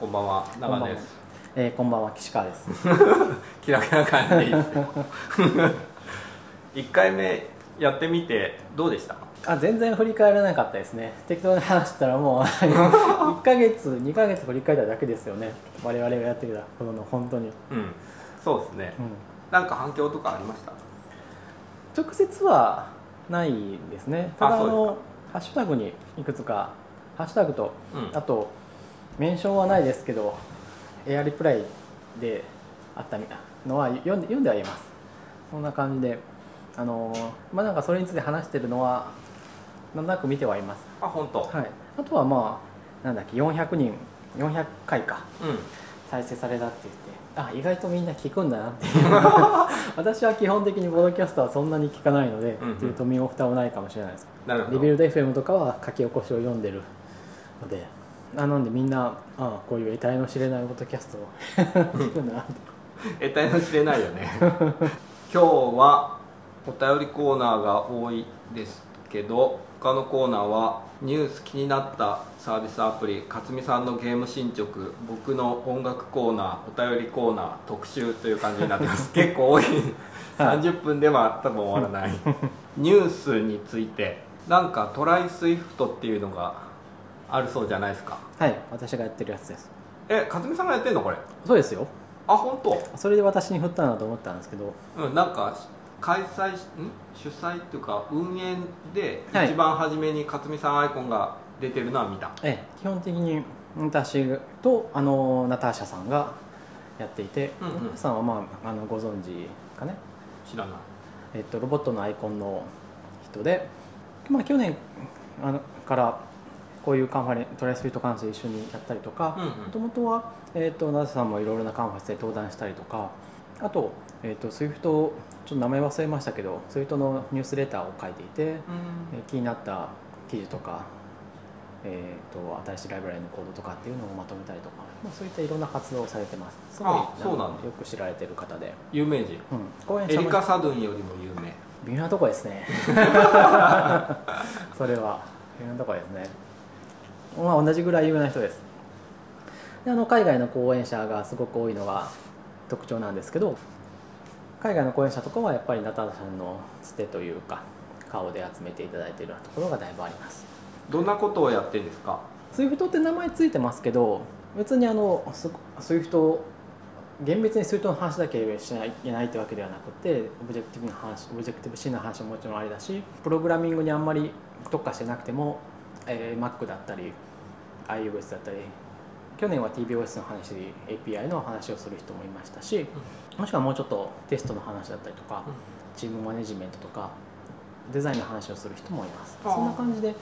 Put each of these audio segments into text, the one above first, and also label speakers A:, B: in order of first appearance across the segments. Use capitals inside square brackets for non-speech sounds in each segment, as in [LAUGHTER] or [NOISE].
A: こんばんは。長野です。
B: えー、こんばんは。岸川です。[LAUGHS]
A: 気楽な感じ。でいいですよ1回目やってみてどうでした？
B: あ全然振り返らなかったですね。適当に話したらもう [LAUGHS] 1ヶ月2ヶ月振り返っただけですよね。我々がやってきたことの本当に、
A: うん。そうですね、
B: うん、
A: なんか反響とかありました？
B: 直接はないですね。ただあのハッシュタグにいくつかハッシュタグと、
A: うん。
B: あとメンションはないですけどエアリプライであったのは読んで読んではいます。こんな感じであのまあなんかそれについて話してるのはなんとなく見てはいます。
A: あ本当、
B: はい。あとはまあなんだっけ400人400回か。
A: うん。
B: 再生されたって言ってあ意外とみんな聞くんだなっていう。[LAUGHS] 私は基本的にボードキャストはそんなに聞かないので、
A: うんうん。
B: っていうと身も蓋もないかもしれないです。
A: なるほど。
B: リビルド FM とかは書き起こしを読んでるのでなのでみんなああこういう得体の知れないボードキャストを [LAUGHS]
A: 得体の知れないよね。今日はお便りコーナーが多いですけど他のコーナーはニュース気になったサービスアプリ勝美さんのゲーム進捗僕の音楽コーナーお便りコーナー特集という感じになってます。[LAUGHS] 結構多い。30分では多分終わらない。ニュースについて。なんか try! Swift っていうのがあるそうじゃないですか。
B: はい私がやってるやつです。
A: え勝美さんがやってんのこれ？
B: そうですよ。
A: あ本当？
B: それで私に振ったなと思ったんですけど。
A: うん、なんか開催しん？主催っていうか運営で
B: はい。
A: 一番初めに勝美さんアイコンが出てるのは見た、
B: ええ基本的に私とあのナターシャさんがやっていて、
A: うんうん。
B: ナターシャさんは、まあ、あのご存知かね、
A: 知らない。
B: えっと、ロボットのアイコンの人で、まあ、去年あのからこういうカンファレントライスピートカンファレンス一緒にやったりとか
A: うんうん。
B: もともとは、えっと、ナターシャさんもいろいろなカンファレンスで登壇したりとかあと、えっと、SWIFT ちょっと名前忘れましたけど SWIFT のニュースレターを書いていて、えー気になった記事とか、えー、と新しいライブラリのコードとかっていうのをまとめたりとか、まあ、そういったいろんな活動をされてます。すごい
A: あそうなんだ。
B: よく知られてる方で、
A: 有名人。
B: うん、
A: エリカ・サドゥンよりも有名。
B: 微妙なとこですね。[LAUGHS] それは。微妙なとこですねまあ同じぐらい有名な人です。であの海外の講演者がすごく多いのが特徴なんですけど海外の講演者とかはやっぱりナターさんのつてというか顔で集めていただいているようなところがだいぶあります。
A: どんなことをやってんですか
B: ？SWIFT って名前ついてますけど別にあの SWIFT 厳密に SWIFT の話だけしないといけないってわけではなくて Objective な話オブジェクティブ C の話ももちろんありだしプログラミングにあんまり特化してなくても、えー Mac だったり iOS だったり去年は tvOS の話 API の話をする人もいましたしもしくはもうちょっとテストの話だったりとか、チームマネジメントとかデザインの話をする人もいます。そんな感じで、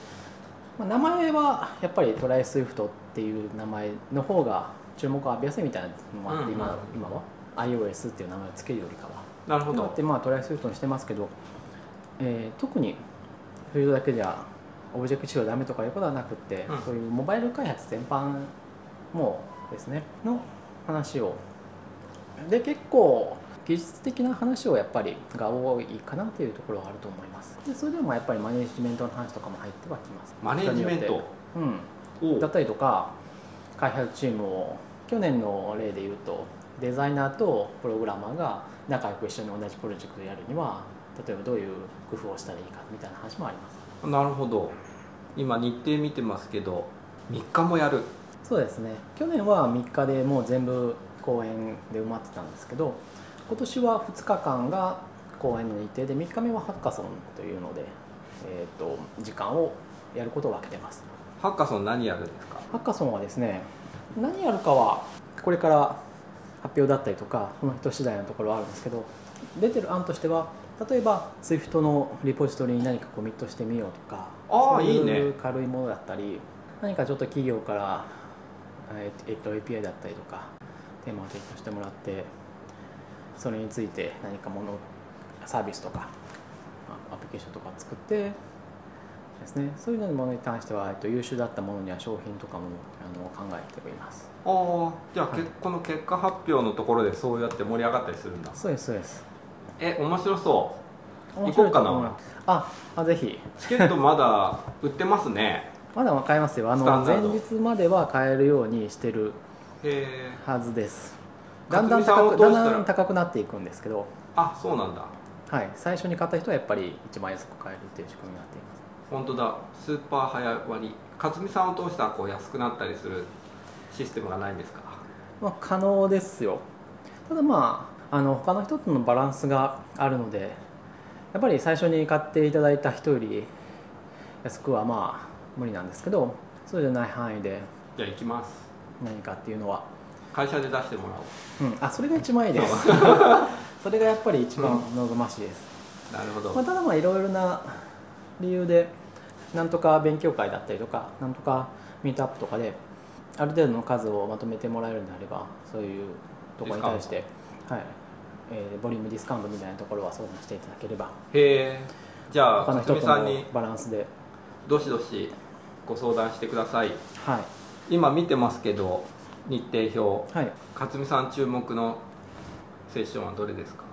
B: まあ、名前はやっぱり try! Swift っていう名前の方が注目を浴びやすいみたいなのもあって、今今は。iOS っていう名前を付けるよりかは。
A: なるほど。
B: だってまあ try! Swift にしてますけど、えー特にフィールドだけじゃオブジェクト C はダメとかいうことはなくって、
A: うん。
B: そういうモバイル開発全般もですねの話を。で結構技術的な話をやっぱりが多いかなというところはあると思います。でそれでもやっぱりマネジメントの話とかも入ってはきます。
A: マネジメント？
B: うん。
A: お
B: だったりとか開発チームを去年の例で言うとデザイナーとプログラマーが仲良く一緒に同じプロジェクトをやるには例えばどういう工夫をしたらいいかみたいな話もあります
A: なるほど。今日程見てますけど3日もやる。
B: そうですね。去年は3日でもう全部公演で埋まってたんですけど今年は2日間が公演の日程で3日目はハッカソンというので、えー、と時間をやることを分けてます。
A: ハッカソン何やるんですか？
B: ハッカソンはですね何やるかはこれから発表だったりとかその人次第のところはあるんですけど出てる案としては例えば SWIFT のリポジトリに何かコミットしてみようとかそう
A: いいね
B: いう軽いものだったり何かちょっと企業から、えっと、API だったりとかテーマを提供してもらってそれについて何かものサービスとかあアプリケーションとか作ってですね、そういうのものに関しては、えっと、優秀だったものには商品とかもあの考えております。
A: ああじゃあ、
B: はい
A: けこの結果発表のところでそうやって盛り上がったりするんだ。
B: そうですそうです
A: え面白そ
B: 面白いと思
A: 行こうかな。
B: ああぜひ。
A: うチケットまだ [LAUGHS] 売ってますね。
B: まだ買えますよ。あの前日までは買えるようにしてるはずです。だんだん高くだんだん高くなっていくんですけど、
A: あそうなんだ。
B: はい、最初に買った人はやっぱり一番安く買えるっていう仕組みになっています。
A: 本当だ。スーパー早割。り勝美さんを通したらこう安くなったりするシステムがないんですか？
B: まあ、可能ですよ。ただまああの他の人とのバランスがあるのでやっぱり最初に買っていただいた人より安くはまあ無理なんですけどそうじゃない範囲で
A: じゃあ行きます。
B: 何かっていうのは、
A: 会社で出してもらおう。
B: うん、あそれが一番いいです。[LAUGHS] それがやっぱり一番望ましいです、
A: なるほど、
B: まあ、ただまあいろいろな理由でなんとか勉強会だったりとかなんとかミートアップとかである程度の数をまとめてもらえるんであればそういうところに対して、はい。えーボリュームディスカウントみたいなところは相談していただければ。
A: へえじゃあ
B: 他の
A: 勝
B: 人と
A: に
B: バランスで。
A: どしどしご相談してください。
B: はい。
A: 今見てますけど日程表。
B: はい。
A: 勝美さん注目のセッションはどれですか？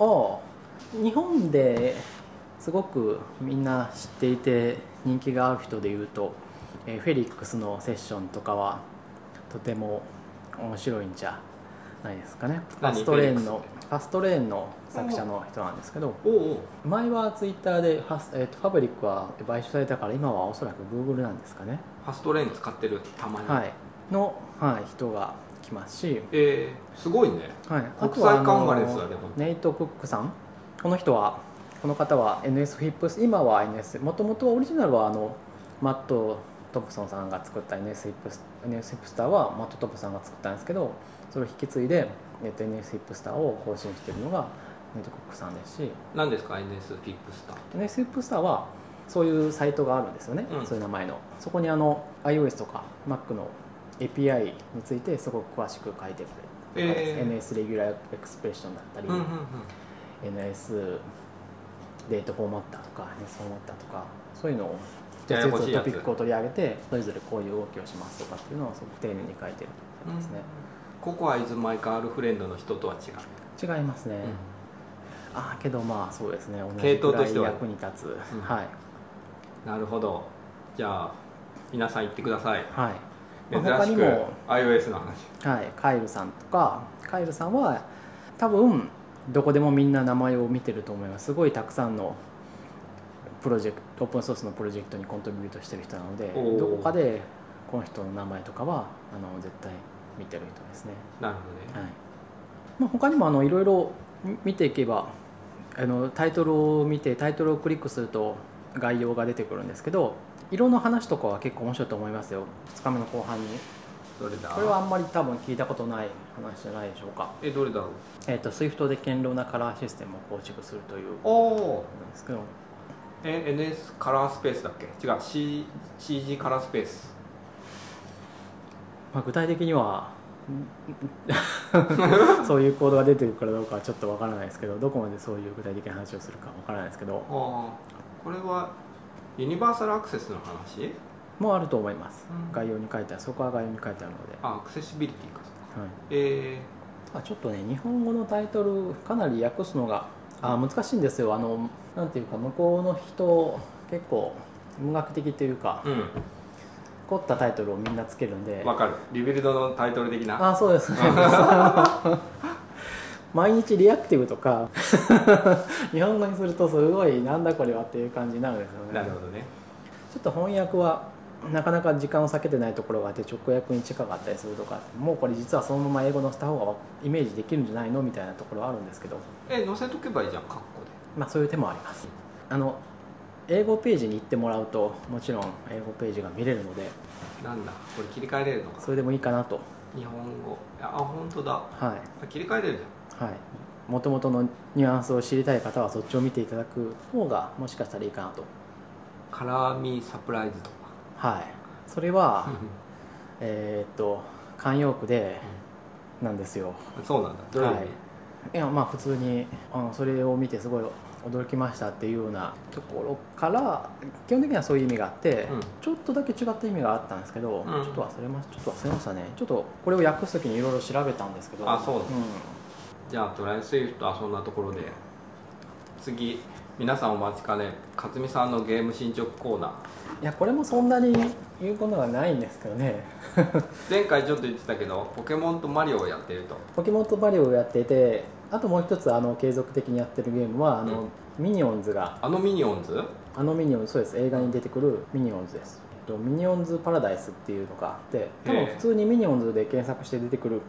B: ああ日本ですごくみんな知っていて人気がある人でいうと、えーフェリックスのセッションとかはとても面白いんじゃないですかね。ファ
A: 何
B: ストレーンのファストレーンの作者の人なんですけど前はツイッターでファス、えーとファブリックは買収されたから今はおそらくグーグルなんですかね、
A: ファストレーン使ってるたまに、
B: はい、の、はい、人が来ますし、
A: えー、すごいね。
B: はい、
A: 国際カンファレンスだね
B: ネイト・クックさん。この人はこの方は NS フィップス今は NS もともとオリジナルはあのマット・トプソンさんが作った NS フィップス NS フィップスターはマット・トプさんが作ったんですけどそれを引き継いで、えっと、NS フィップスターを更新しているのがネイト・クックさんですし。
A: 何ですか？NS フィップスター。
B: NS フィップスターはそういうサイトがあるんですよね、
A: うん。
B: そういう名前の。そこにあの iOS とか Mac の API についてすごく詳しく書いてくれる、
A: えー。
B: NS レギュラーエクスプレッションだったり、
A: うんうんうん。
B: NS デートフォーマッターとか NS フォーマッターとかそういうのを一
A: や
B: つ。ずつトピックを取り上げてそれぞれこういう動きをしますとかっていうのをすごく丁寧に書いてるんですね、
A: ココアイズマイガールフレンドの人とは違う、
B: 違いますね、ああけどまあそうですね。同
A: 系統としては。
B: 役に立つ、
A: うん。
B: はい。
A: なるほど。じゃあ皆さん言ってください。
B: はい。
A: 珍しく
B: にも。
A: iOS の話。
B: はい、カイルさんとかカイルさんは多分どこでもみんな名前を見てると思います。すごいたくさんのプロジェクトオープンソースのプロジェクトにコントリビュートしてる人なのでどこかでこの人の名前とかはあの絶対見てる人ですね、
A: なるほどね、
B: はい。まあ、他にもあのいろいろ見ていけばあのタイトルを見てタイトルをクリックすると概要が出てくるんですけど色の話とかは結構面白いと思いますよ。2日目の後半に。
A: どれだ？
B: これはあんまり多分聞いたことない話じゃないでしょうか。
A: えどれだろう？
B: えー、と SWIFT で堅牢なカラーシステムを構築するという
A: おお
B: なんですけど。
A: え NS カラースペースだっけ？違う、C、CG カラースペース
B: まあ、具体的には [LAUGHS] そういうコードが出てるからどうかはちょっとわからないですけどどこまでそういう具体的な話をするかわからないですけど
A: これはユニバーサルアクセスの話？
B: もあると思います、
A: うん。
B: 概要に書いてある。そこは概要に書いてあるので、
A: あアクセシビリティか。そうか
B: はい。
A: え
B: あちょっとね日本語のタイトルかなり訳すのがあ難しいんですよ。あのなんていうか向こうの人結構文学的というか
A: ー、
B: 凝ったタイトルをみんなつけるんで。
A: うんわかる。リビルドのタイトル的な。
B: あそうですね。[LAUGHS] 毎日リアクティブとか [LAUGHS] 日本語にするとすごいなんだこれはっていう感じになるんですよね。
A: なるほどね。
B: ちょっと翻訳はなかなか時間を避けてないところがあって直訳に近かったりするとかもうこれ実はそのまま英語のした方がイメージできるんじゃないのみたいなところはあるんですけど、
A: え載せとけばいいじゃんカッコ
B: まあ、そういう手もあります。あの英語ページに行ってもらうともちろん英語ページが見れるので
A: でなんだこれ切り替えれるのか。
B: それでもいいかなと。
A: 日本語。あ本当だ。
B: はい。
A: あ切り替えれるじ
B: はい、もともとのニュアンスを知りたい方はそっちを見ていただく方がもしかしたらいいかなと。
A: ゃんカラーミーサプライズとか。
B: はい。それは [LAUGHS] えーっと慣用句でなんですよ。
A: そうなんだ。どういう意味、
B: はい。いやまあ普通にあのそれを見てすごい驚きましたっていうようなところから基本的にはそういう意味があって、
A: うん。
B: ちょっとだけ違った意味があったんですけど、
A: ん。
B: ちょっと忘れまちょっと忘れましたね。ちょっとこれを訳す時にいろいろ調べたんですけど。
A: あそうなの
B: ん。
A: じゃあ try! Swift はそんなところで次皆さんお待ちかね勝美さんのゲーム進捗コーナー。
B: いやこれもそんなに言うことはないんですけどね。
A: 前回ちょっと言ってたけどポケモンとマリオをやってると。
B: ポケモンとマリオをやっていてあともう一つあの継続的にやってるゲームはあの、ミニオンズが。
A: あのミニオンズ？
B: あのミニオンズそうです。映画に出てくるミニオンズです。とミニオンズパラダイスっていうのがあって多分普通にミニオンズで検索して出てくる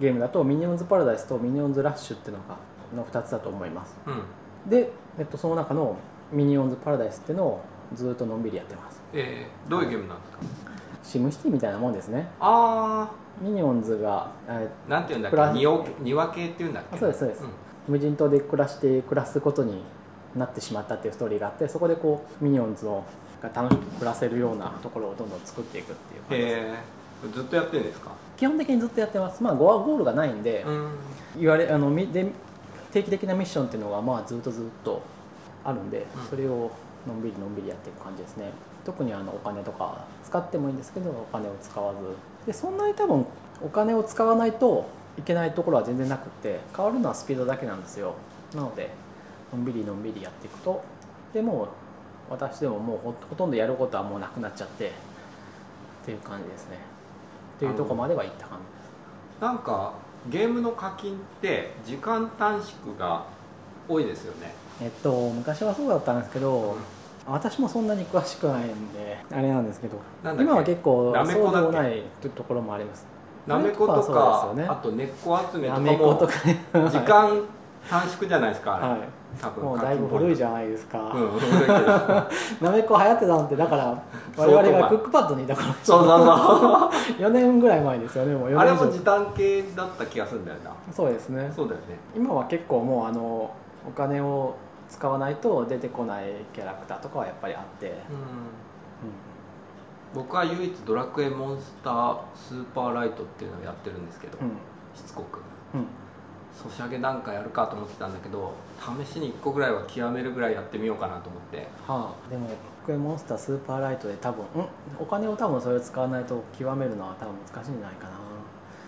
B: ゲームだとミニオンズパラダイスとミニオンズラッシュっていうのがの2つだと思います。
A: うん。
B: で、えっと、その中のミニオンズパラダイスっていうのをずっとのんびりやってます。
A: えー、どういうゲームなんですか？
B: シムシティみたいなもんですね。
A: あ
B: ミニオンズが、え
A: ーなんていうんだっけ？庭庭系っていうんだっけ？
B: あそうですそうです。
A: ん。
B: 無人島で暮らして暮らすことになってしまったっていうストーリーがあってそこでこうミニオンズをが楽しく暮らせるようなところをどんどん作っていくっていう感じです
A: えー、ずっとやってるんですか？
B: 基本的にずっとやってます。まあゴアゴールがないんで、
A: うん。
B: 言われあのみで定期的なミッションっていうのがまあずっとずっとあるんで、
A: うん。
B: それをのんびりのんびりやっていく感じですね。特にあのお金とか使ってもいいんですけどお金を使わずでそんなに多分お金を使わないといけないところは全然なくって変わるのはスピードだけなんですよ。なのでのんびりのんびりやっていくとでもう私でももうほほとんどやることはもうなくなっちゃってっていう感じですね。っていうところまでは行った感じです。
A: なんかゲームの課金って時間短縮が多いですよね。
B: えっと昔はそうだったんですけど、私もそんなに詳しくないんであれなんですけど今は結構そうでもないところもあります。
A: なめことか
B: ね。
A: あと根っこ集めとかも時間短縮じゃないですか
B: はい。
A: 多分
B: もうだいぶ古いじ
A: ゃ
B: ゃないですか、
A: うん [LAUGHS]
B: なめこ流行ってたのってだから我々がクックパッドにいたから
A: そうそうそう。[LAUGHS]
B: 4年ぐらい前ですよねもう。4
A: あれも時短系だった気がするんだよな。
B: そうですね。
A: そうだよね。
B: 今は結構もうあのお金を使わないと出てこないキャラクターとかはやっぱりあって、
A: うん。
B: う
A: 僕は唯一ドラクエモンスタースーパーライトっていうのをやってるんですけど、
B: んうん。
A: しつこく。
B: うん。
A: ソシャゲなんかやるかと思ってたんだけど試しに1個ぐらいは極めるぐらいやってみようかなと思って。
B: はあ、でもクエモンスタースーパーライトで多分んお金を多分それを使わないと極めるのは多分難しいんじゃないかな、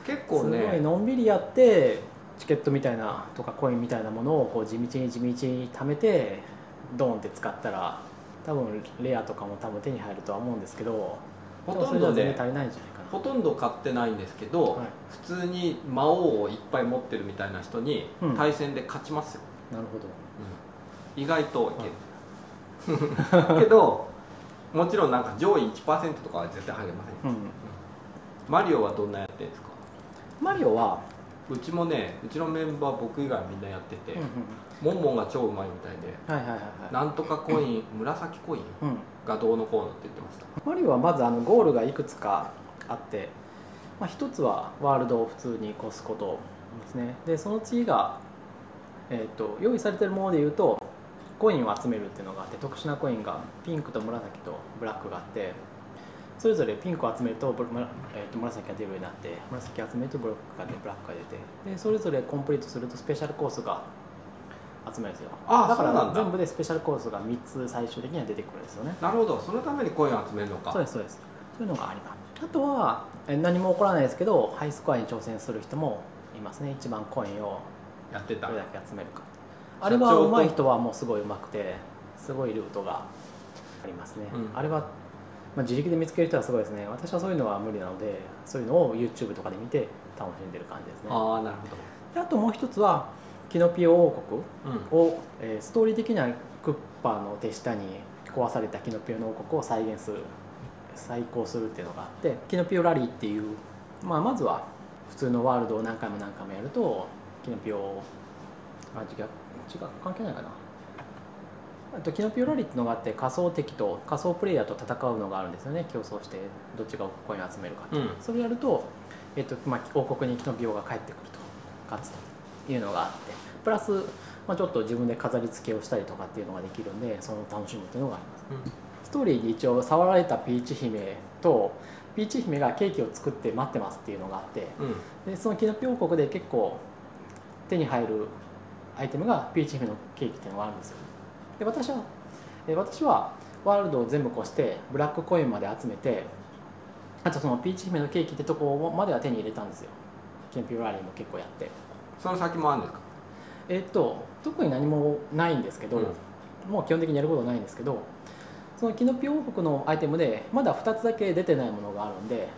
A: 結構
B: すごい
A: ね
B: のんびりやってチケットみたいなとかコインみたいなものをこう地道に地道に貯めてドーンって使ったら多分レアとかも多分手に入るとは思うんですけど
A: ほとんどで
B: それじゃ全然足りないんじゃないかな。
A: ほとんど買ってないんですけど、
B: はい。
A: 普通に魔王をいっぱい持ってるみたいな人に
B: うん。
A: 対戦で勝ちますよ、
B: なるほど。
A: 意外といける、[LAUGHS] けどもちろんなんか上位1%とかは絶対入れませんよ。
B: うん。
A: マリオはどんなやってるんですか？
B: マリオは、
A: うちもねうちのメンバー僕以外みんなやってて、
B: うんうん。
A: モンモンが超うまいみたいで
B: はいはいはいはい。
A: なんとかコイン、紫コイン
B: うん。
A: がどうのこうのって言ってました。
B: マリオはまずあのゴールがいくつかあって、まあ、一つはワールドを普通に越すことですね。でその次が、えー、と用意されてるものでいうとコインを集めるっていうのがあって特殊なコインがピンクと紫とブラックがあってそれぞれピンクを集めるとえーと紫が出るようになって紫集めるとブラックが出ブラックが出てでそれぞれコンプリートするとスペシャルコースが集めるんですよ。
A: あ
B: だ。から全部でスペシャルコースが3つ最終的には出てくるんですよね。
A: なるほど。そのためにコインを集めるのか。
B: そうですそうです。そういうのがあります。あとはえ何も起こらないですけどハイスコアに挑戦する人もいますね。一番コインを
A: やってた
B: どれだけ集めるか。あれは上手い人はもうすごい上手くてすごいルートがありますね、
A: うん。
B: あれは、まあ、自力で見つける人はすごいですね。私はそういうのは無理なのでそういうのを YouTube とかで見て楽しんでる感じですね。
A: ああなるほ
B: であともう一つはキノピオ王国
A: ど、うん、
B: を、えーストーリー的にはクッパーの手下に壊されたキノピオの王国を再現する再興するっていうのがあってキノピオラリーっていう、まあ、まずは普通のワールドを何回も何回もやるとキノピオあ違う違う関係ないかな。あとキノピオラリーっていうのがあって仮想敵と仮想プレイヤーと戦うのがあるんですよね。競争してどっちがコインを集めるかって。いう、
A: うん。
B: それやると、えっとまあ、王国にキノピオが帰ってくると勝つというのがあって。プラス、まあ、ちょっと自分で飾り付けをしたりとかっていうのができるんでその楽しむっていうのがあります。ストーリーに一応触られたピーチ姫とピーチ姫がケーキを作って待ってますっていうのがあって。
A: うん。うん
B: でそのキノピオ王国で結構手に入るアイテムがピーチ姫のケーキっていうのがあるんですよで私はえ私はワールドを全部越してブラックコインまで集めてあとそのピーチ姫のケーキってとこまでは手に入れたんですよ。キノピオラリーも結構やって。
A: その先もあるんですか？
B: えっと特に何もないんですけど、
A: うん。
B: もう基本的にやることないんですけどそのキノピオ王国のアイテムでまだ2つだけ出てないものがあるんで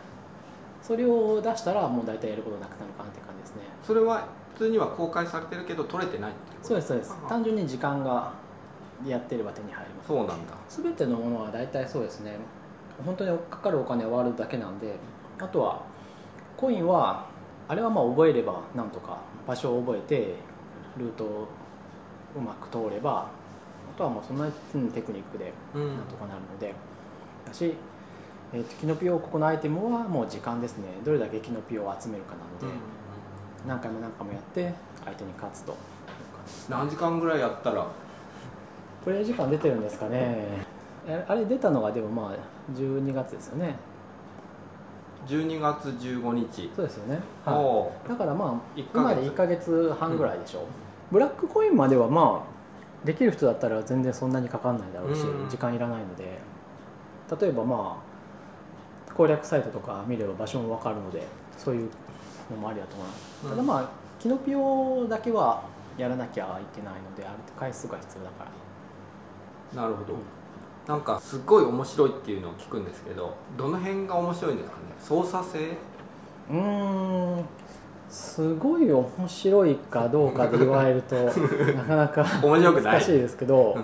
B: それを出したらもう大体やることなくなるかなって感じですね。
A: それは普通には公開されてるけど取れてないって
B: そうですそうです。
A: あ
B: 単純に時間がやってれば手に入ります。
A: そうなんだ。
B: 全てのものは大体そうですね。本当にかかるお金は割るだけなんであとはコインはあれはまあ覚えればなんとか場所を覚えてルートをうまく通ればあとはもうそんなうんテクニックで
A: うん。
B: なんとかなるので、だし、えーとキノピオ王国のアイテムはもう時間ですね。どれだけキノピオを集めるかなので、何回も何回もやって相手に勝つと
A: 何時間ぐらいやったら
B: プレイ時間出てるんですかね。えあれ出たのがでもまあ12月ですよね。
A: 12月15日。
B: そうですよね、は
A: お
B: い、だからまあ今で1か月半ぐらいでしょ、ブラックコインまではまあできる人だったら全然そんなにかかんないだろうし、
A: うん時
B: 時間いらないので。例えばまあ攻略サイトとか見れば場所も分かるのでそういうのもありだと思います、
A: うん。
B: ただまあキノピオだけはやらなきゃいけないのである回数が必要だから
A: なるほど。なんかすごい面白いっていうのを聞くんですけどどの辺が面白いんですかね？操作性？
B: うーんすごい面白いかどうかで言われると [LAUGHS] なかなか
A: 面白くない？
B: 難しいですけど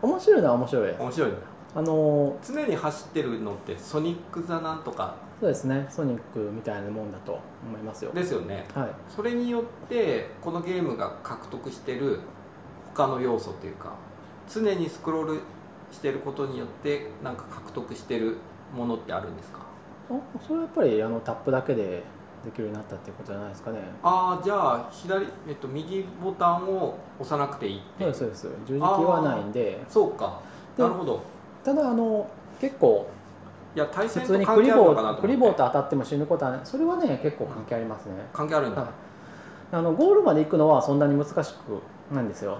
B: 面白いのは面白いです。
A: 面白い
B: あの
A: 常に走ってるのってソニック・ザ・なんとか？
B: そうですね。ソニックみたいなもんだと思いますよ。
A: ですよね。
B: はい。
A: それによってこのゲームが獲得してる他の要素っていうか常にスクロールしてることによってなんか獲得してるものってあるんですか？
B: あそれはやっぱりあのタップだけでできるようになったっていうことじゃないですかね。
A: ああじゃあ左、えっと、右ボタンを押さなくていいって
B: そうですそうです。十字キーはないんで。
A: そうか。
B: で
A: なるほど。
B: ただあの結構
A: いや対
B: 普
A: 戦と関係あるのかなと思って。
B: ボーと当たっても死ぬことはない。それはね結構関係ありますね、
A: 関係あるんだ、
B: はい。あのゴールまで行くのはそんなに難しくないんですよ、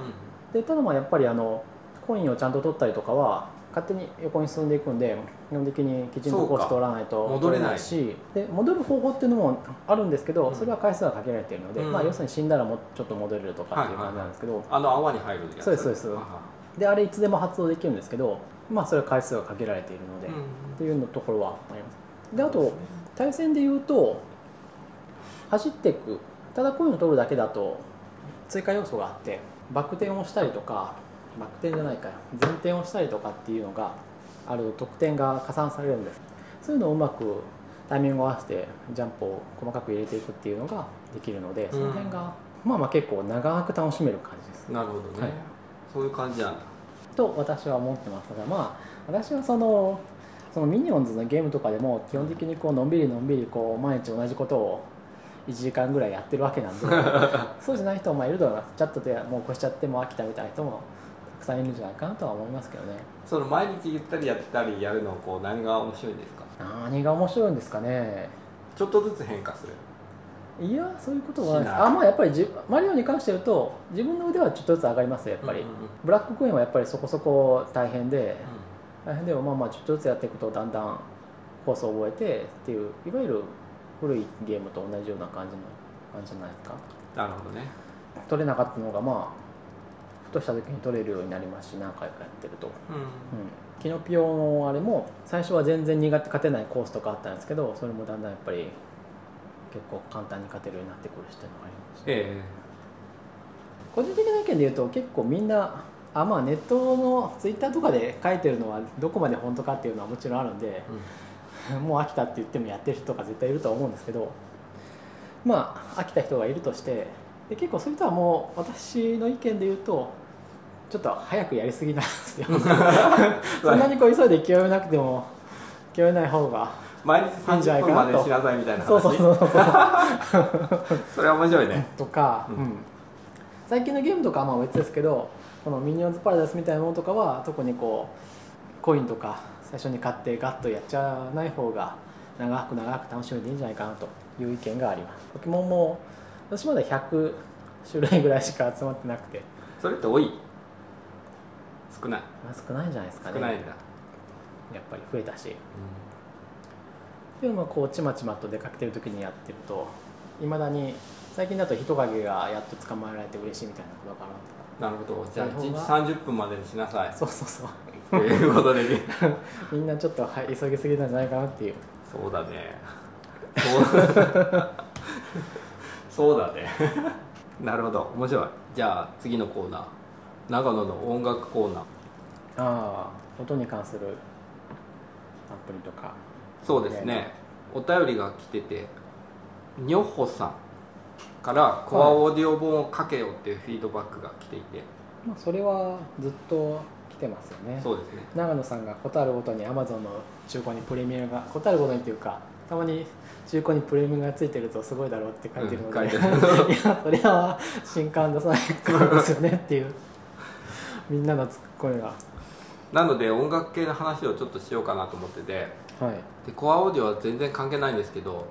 A: うん。
B: でただまあやっぱりあのコインをちゃんと取ったりとかは勝手に横に進んでいくんで基本的にきちんとコース取らないと
A: 戻れない。
B: 取しで戻る方法っていうのもあるんですけど、
A: うん。
B: それは回数が限られているので、
A: うん。
B: まあ、要するに死んだらもうちょっと戻れるとかっていう感じなんですけど、
A: あの泡に入るやつ。
B: そうですそうです。
A: あ
B: であれいつでも発動できるんですけど、まあ、それは回数が限られているので、
A: うん。
B: っていうのところはあります。であと対戦で言うと走っていくただコインを取るだけだと追加要素があってバック転をしたりとかバック転じゃないか前転をしたりとかっていうのがある得点が加算されるんです。そういうのをうまくタイミングを合わせてジャンプを細かく入れていくっていうのができるのでその辺が、まあまあ結構長く楽しめる感じです。
A: なるほどね、
B: はい。
A: そういう感じなんだ。
B: と私は思ってますがまあ私はそのそのミニオンズのゲームとかでも基本的にこうのんびりのんびりこう毎日同じことを1時間ぐらいやってるわけなんで [LAUGHS] そうじゃない人もまあいるだろうなチャットでもう越しちゃっても飽きたみたいな人もたくさんいるんじゃないかなとは思いますけどね。
A: その毎日ゆったりやってたりやるのこう何が面白いんですか？
B: 何が面白いんですかね。
A: ちょっとずつ変化する。
B: いやそういうことはあまあやっぱりじマリオに関して言うと自分の腕はちょっとずつ上がりますよやっぱり、
A: うんうんうん。
B: ブラックコインはやっぱりそこそこ大変で、大変でもまあまあちょっとずつやっていくとだんだんコースを覚えてっていういわゆる古いゲームと同じような感じの感じじゃないですか。
A: なるほどね。
B: 取れなかったのがまあふとした時に取れるようになりますし何回かやってると、
A: う
B: うん、キノピオのあれも最初は全然苦手勝てないコースとかあったんですけどそれもだんだんやっぱり結構簡単に勝てるようになってくるしっていうのがありますし
A: え
B: 個人的な意見で言うと結構みんなあまあネットのツイッターとかで書いてるのはどこまで本当かっていうのはもちろんあるんで
A: え、[LAUGHS]
B: もう飽きたって言ってもやってる人が絶対いるとは思うんですけどまあ飽きた人がいるとしてで結構そういう人はもう私の意見で言うとちょっと早くやりすぎなんですよ。[LAUGHS] そんなにこう急いで極めなくても極めない方が
A: 毎日
B: いいんじゃない
A: 30
B: かなと。
A: 分までしなさいみたいな話
B: そうそうそう。そう [LAUGHS]
A: それは面白いね。
B: とか、
A: うん。
B: うん。最近のゲームとかはまあ別ですけどこのミニオンズパラダイスみたいなものとかは特にこうコインとか最初に買ってガッとやっちゃわない方が長く長く楽しめていいんじゃないかなという意見があります。ポケモンも私まだ100種類ぐらいしか集まってなくて、
A: それって多い？少ない。
B: まあ、少ないんじゃないですかね。
A: 少ないんだ、
B: やっぱり増えたし。でもこうちまちまと出かけてる時にやってるといまだに最近だと人影がやっと捕まえられて嬉しいみたいなことがあるんで。
A: なるほど。じゃあ
B: その
A: 1
B: 方が
A: 日30分までにしなさい。
B: そうそうそう。
A: ということで [LAUGHS]
B: みんなちょっと、はい、急ぎすぎなんじゃないかなっていう。
A: そうだね。そ [LAUGHS] うそうだね。[LAUGHS] なるほど。面白い。じゃあ次のコーナー。長野の音楽コーナー。
B: ああ音に関するアプリとか。
A: そうですね。お便りが来ててにょほさんからコアオーディオ本をかけよっていうフィードバックが来ていて、
B: まあ、それはずっと来てますよね。
A: そうですね。
B: 長野さんがことあるごとに Amazon の中古にプレミアがことあるごとにっていうかたまに中古にプレミアがついてるとすごいだろうって書いてるので、
A: うん書い [LAUGHS]
B: やそれは新刊出さないといですよねっていう。[LAUGHS] みんなのツッコミが。
A: なので音楽系の話をちょっとしようかなと思ってて
B: はい。
A: でコアオーディオは全然関係ないんですけど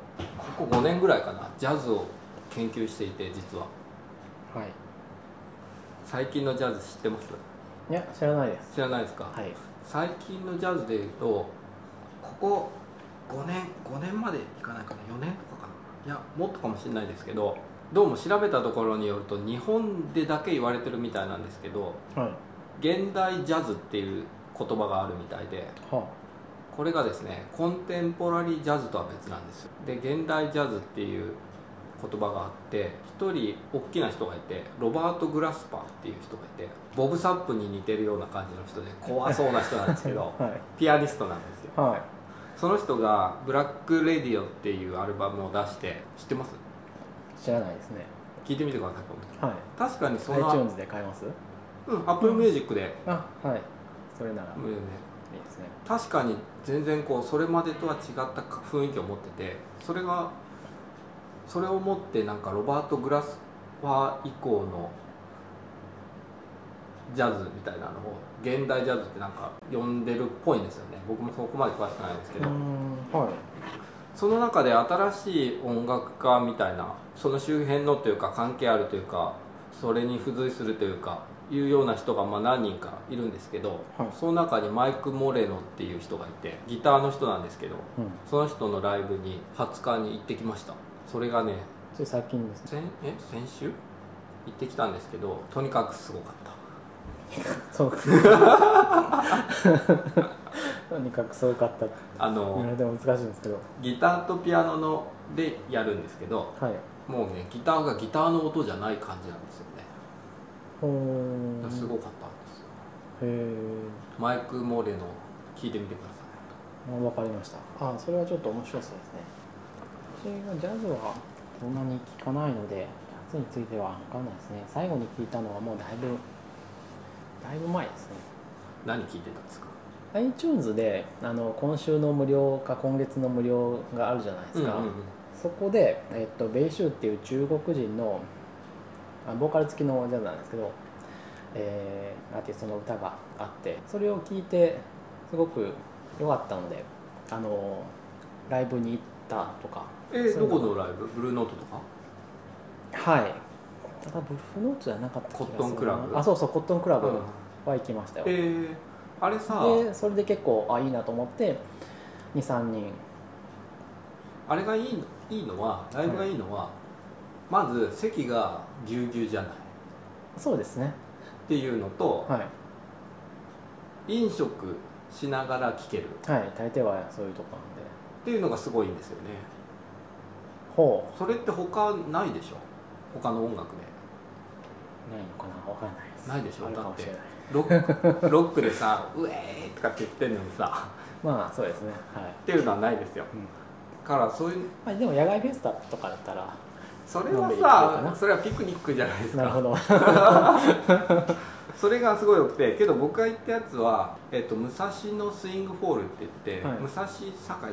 A: ここ5年ぐらいかなジャズを研究していて実は。
B: はい。
A: 最近のジャズ知ってます？
B: いや知らないです。
A: 知らないですか、
B: はい。
A: 最近のジャズでいうとここ5年5年までいかないかな？4年とかかな？いやもっとかもしれないですけどどうも調べたところによると日本でだけ言われてるみたいなんですけど
B: はい。
A: 現代ジャズっていう言葉があるみたいで
B: は
A: これがですねコンテンポラリージャズとは別なんですよ。で現代ジャズっていう言葉があって一人大きな人がいてロバート・グラスパーっていう人がいてボブ・サップに似てるような感じの人で怖そうな人なんですけど [LAUGHS]
B: はい。
A: ピアニストなんですよ。
B: はい
A: その人が「Black Radio」っていうアルバムを出して知ってます？
B: 知らないですね。
A: 聞いてみてください
B: はい。
A: 確かにその
B: iTunes で買えます？
A: うん Apple Music で、
B: あはい。それなら。い
A: 無料で。
B: いですね。
A: 確かに全然こうそれまでとは違った雰囲気を持っててそれがそれを持ってなんかロバート・グラスパー以降のジャズみたいなのを現代ジャズってなんか呼んでるっぽいんですよね。僕もそこまで詳しくないんですけど、
B: はい。
A: その中で新しい音楽家みたいなその周辺のというか関係あるというかそれに付随するというかいうような人がまあ何人かいるんですけど、
B: はい。
A: その中にマイク・モレノっていう人がいてギターの人なんですけど
B: うん。
A: その人のライブに20日に行ってきました。それがね
B: つい最近です
A: 先え？先週？行ってきたんですけどとにかくすごかった
B: そう。[LAUGHS] とにかくすごかった。
A: あの、
B: 言われても難しいんですけど。
A: ギターとピアノのでやるんですけど
B: はい。
A: もうねギターがギターの音じゃない感じなんですよね。
B: ほ
A: すごかったんですよ。
B: へ
A: マイク・モレノ聞いてみてくださ
B: え分かりました。あそれはちょっと面白そうですね。私がジャズはそんなに聞かないのでジャズについては分かんないですね。最後に聞いたのはもうだいぶだいぶ前ですね。
A: い何聞いてたんですか
B: ？iTunes であの今週の無料か今月の無料があるじゃないですか、
A: うんうんうん。
B: そこで、えっと、ベイシューっていう中国人のあボーカル付きのジャズなんですけど、えーアーティストの歌があってそれを聞いてすごく良かったのであのライブに行ったとか。
A: えーどこのライブ？ブルーノートとか？
B: はいた。だブルフノートじゃなかった
A: コットンクラブ？
B: あそうそうコットンクラブ
A: うん。
B: は行きましたよ、
A: えー、あれさ
B: でそれで結構あいいなと思って23人。
A: あれがいいいいのはライブがいいのは、まず席がぎゅうぎゅうじゃない。っ
B: そうですね。
A: ていうのと、
B: はい。
A: 飲食しながら聴ける。
B: はい大抵はそういうとこなんで。
A: っていうのがすごいんですよね。
B: ほ
A: それって他ないでしょ？他の音楽で。
B: うないのかなわからないです。
A: ないでしょ？
B: あるかもしれない。
A: ロック [LAUGHS] ロックでさ「ウェーイ!」とかって言ってんのにさ。
B: まあそうですね。はい、
A: っていうのはないですよ。
B: うん。
A: からそういう
B: まあ、でも野外フェスタとかだったら
A: それはさそれはピクニックじゃないですか。
B: なるほど。[LAUGHS]
A: それがすごい良くてけど僕が行ったやつは、えっと武蔵野スイングホールって言って、
B: はい。
A: 武蔵境だったかな。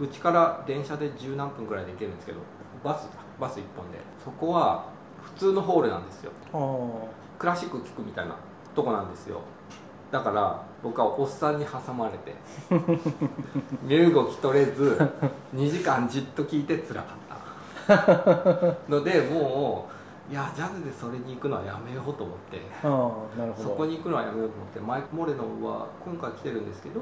A: うちから電車で十何分くらいで行けるんですけどバスだ。バス1本で。そこは普通のホールなんですよ。
B: あ
A: クラシック聴くみたいなとこなんですよ。だから僕はおっさんに挟まれて [LAUGHS] 身動き取れず2時間じっと聴いてつらかった。のでもういやジャズでそれに行くのはやめようと思ってそこに行くのはやめようと思ってマイク・モレノは今回来てるんですけど